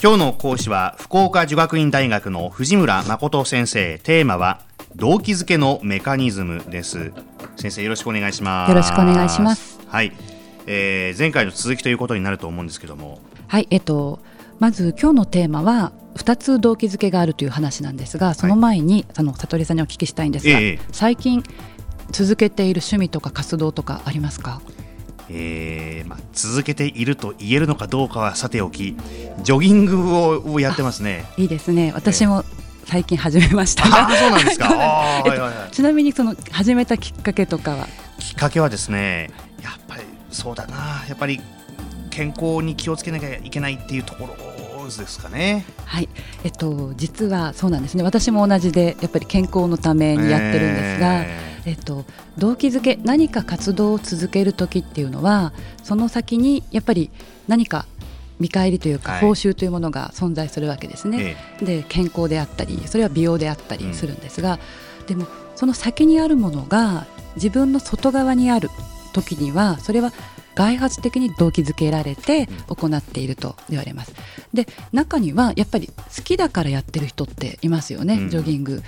今日の講師は福岡女学院大学の藤村誠先生。テーマは動機づけのメカニズムです。先生よろしくお願いします。よろしくお願いします。はい、えー、前回の続きということになると思うんですけども。はいえっとまず今日のテーマは2つ動機づけがあるという話なんですがその前に、はい、あの悟さんにお聞きしたいんですが、え。最近続けている趣味とか活動とかありますか？えーまあ、続けていると言えるのかどうかはさておきジョギングををやってますね。いいですね。私も最近始めましたが、そうなんですか？えっと、ちなみにその始めたきっかけとかは？きっかけはですねやっぱりそうだな。やっぱり健康に気をつけなきゃいけないっていうところですかね。はい、えっと実はそうなんですね。私も同じでやっぱり健康のためにやってるんですが、えー、えっと動機づけ何か活動を続ける時っていうのはその先にやっぱり何か見返りというか報酬というものが存在するわけですね。はい、で健康であったりそれは美容であったりするんですが、うん、でもその先にあるものが自分の外側にある時にはそれは外発的に動機づけられて行っていると言われます。で中にはやっぱり好きだからやってる人っていますよね、うん、ジョギング、うん、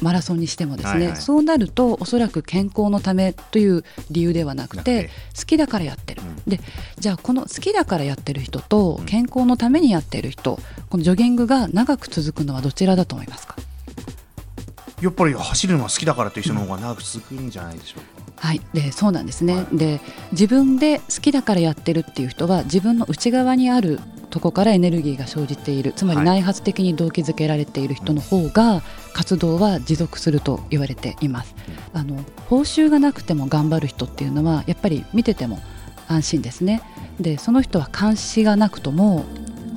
マラソンにしてもですね、はいはい、そうなるとおそらく健康のためという理由ではなくて好きだからやってる、うん、でじゃあこの好きだからやってる人と健康のためにやってる人このジョギングが長く続くのはどちらだと思いますか？やっぱり走るのが好きだからという人の方が長く続くんじゃないでしょうか。はい、でそうなんですね、はい、で自分で好きだからやってるっていう人は自分の内側にあるとこからエネルギーが生じているつまり内発的に動機づけられている人の方が活動は持続すると言われています。あの報酬がなくても頑張る人っていうのはやっぱり見てても安心ですね。でその人は監視がなくとも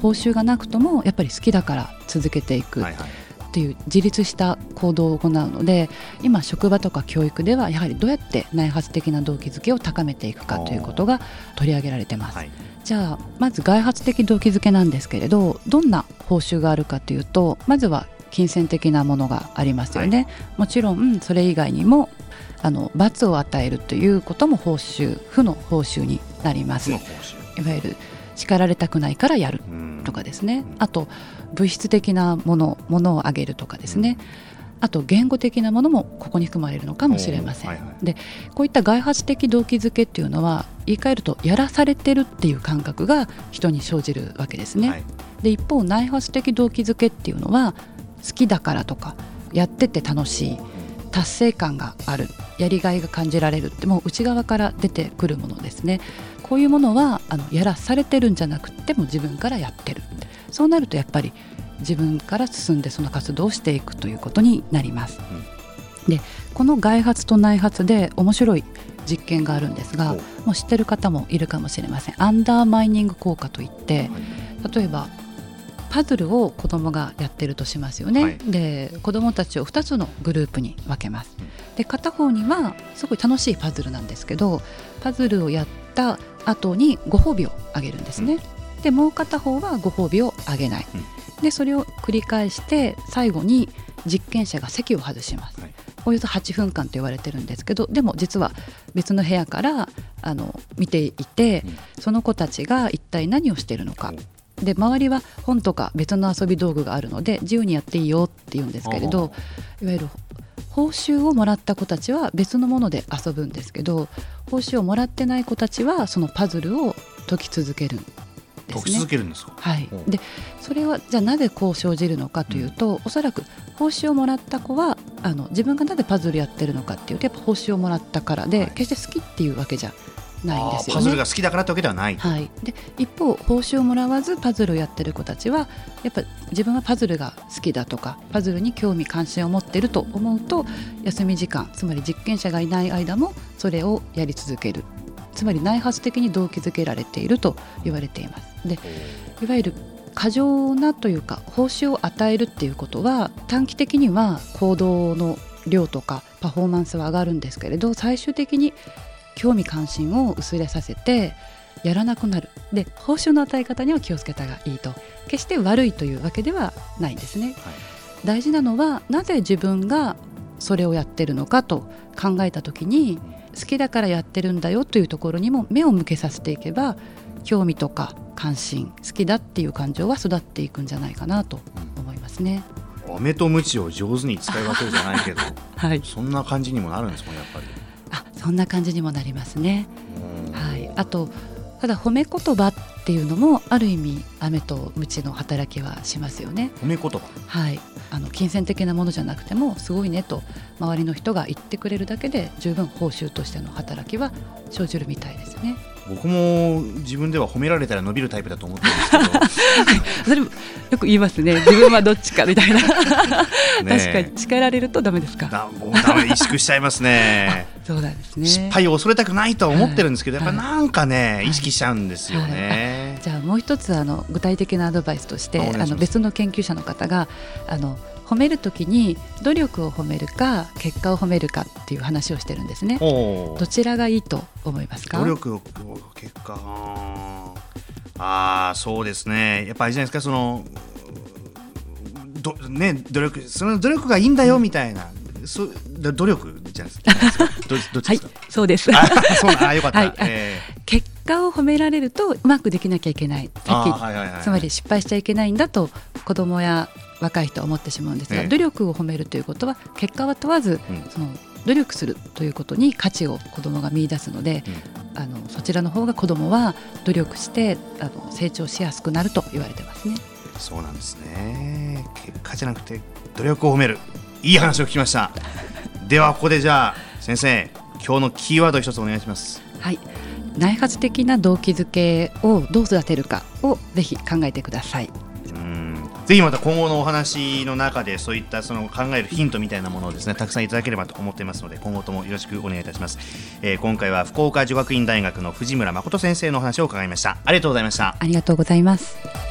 報酬がなくともやっぱり好きだから続けていく。はいはいという自立した行動を行うので今職場とか教育ではやはりどうやって内発的な動機づけを高めていくかということが取り上げられてます。はい、じゃあまず外発的動機づけなんですけれどどんな報酬があるかというとまずは金銭的なものがありますよね、はい、もちろんそれ以外にもあの罰を与えるということも報酬負の報酬になります。いわゆる叱られたくないからやる。とかですね。あと物質的なものものをあげるとかですね、あと言語的なものもここに含まれるのかもしれません、はいはい、でこういった外発的動機づけっていうのは言い換えるとやらされてるっていう感覚が人に生じるわけですね、はい、で一方内発的動機づけっていうのは好きだからとかやってて楽しい達成感があるやりがいが感じられるってもう内側から出てくるものですね。こういうものはあのやらされてるんじゃなくても自分からやってる。そうなるとやっぱり自分から進んでその活動をしていくということになります。うん、でこの外発と内発で面白い実験があるんですがもう知ってる方もいるかもしれません。アンダーマイニング効果といって例えばパズルを子どもがやってるとしますよね、はい、で子どもたちを2つのグループに分けます。で片方にはすごい楽しいパズルなんですけどパズルをやった後にご褒美をあげるんですね、でもう片方はご褒美をあげない、でそれを繰り返して最後に実験者が席を外します、はい、およそ8分間と言われてるんですけどでも実は別の部屋からあの見ていて、うん、その子たちが一体何をしているのか、う。ん、で周りは本とか別の遊び道具があるので自由にやっていいよって言うんですけれどいわゆる報酬をもらった子たちは別のもので遊ぶんですけど報酬をもらってない子たちはそのパズルを解き続ける解き続けるんですか、はい、でそれはじゃあなぜこう生じるのかというと、うん、おそらく報酬をもらった子はあの自分がなぜパズルやってるのかっていうとやっぱ報酬をもらったからで、はい、決して好きっていうわけじゃないんですよ、ね、パズルが好きだからってわけではない、はい、で一方報酬をもらわずパズルをやってる子たちはやっぱ自分はパズルが好きだとかパズルに興味関心を持ってると思うと休み時間つまり実験者がいない間もそれをやり続ける。つまり内発的に動機づけられていると言われています。でいわゆる過剰なというか報酬を与えるっていうことは短期的には行動の量とかパフォーマンスは上がるんですけれど最終的に興味関心を薄れさせてやらなくなる。で報酬の与え方には気をつけたがいいと。決して悪いというわけではないんですね、はい、大事なのはなぜ自分がそれをやってるのかと考えた時に好きだからやってるんだよというところにも目を向けさせていけば興味とか関心好きだっていう感情は育っていくんじゃないかなと思いますね。飴と鞭を上手に使い分けるじゃないけど、はい、そんな感じにもなるんですもんやっぱり。あそんな感じにもなりますね。はい、あとただ褒め言葉っていうのもある意味飴と鞭の働きはしますよね。褒め言葉？はい。あの金銭的なものじゃなくてもすごいねと周りの人が言ってくれるだけで十分報酬としての働きは生じるみたいですね。僕も自分では褒められたら伸びるタイプだと思ってるんですけど。それよく言いますね。自分はどっちかみたいな。確かに叱られるとダメですか？だもうダメ萎縮しちゃいますねそうなんですね。失敗を恐れたくないとは思ってるんですけど、はい、やっぱなんかね、はい、意識しちゃうんですよね、はい、じゃあもう一つあの具体的なアドバイスとしてあの別の研究者の方があの褒めるときに努力を褒めるか結果を褒めるかっていう話をしてるんですね。どちらがいいと思いますか？努力結果。ああそうですね。やっぱりじゃないですかそのどね努力その努力がいいんだよみたいな、うん、そ努力じゃないですか。どどっちですか、はい、そうです。あそうあよかった、はい。えー、結果を褒められるとうまくできなきゃいけないさっき、はいはいはい、つまり失敗しちゃいけないんだと子供や若い人は思ってしまうんですが、ええ、努力を褒めるということは結果は問わず、うん、その努力するということに価値を子どもが見出すので、うん、あのそちらの方が子どもは努力してあの成長しやすくなると言われてますね。そうなんですね。結果じゃなくて努力を褒めるいい話を聞きました。ではここでじゃあ先生今日のキーワード一つお願いします。はい。内発的な動機づけをどう育てるかをぜひ考えてください。ぜひまた今後のお話の中でそういったその考えるヒントみたいなものをですねたくさんいただければと思っていますので今後ともよろしくお願いいたします、えー、今回は福岡女学院大学の藤村誠先生のお話を伺いました。ありがとうございました。ありがとうございます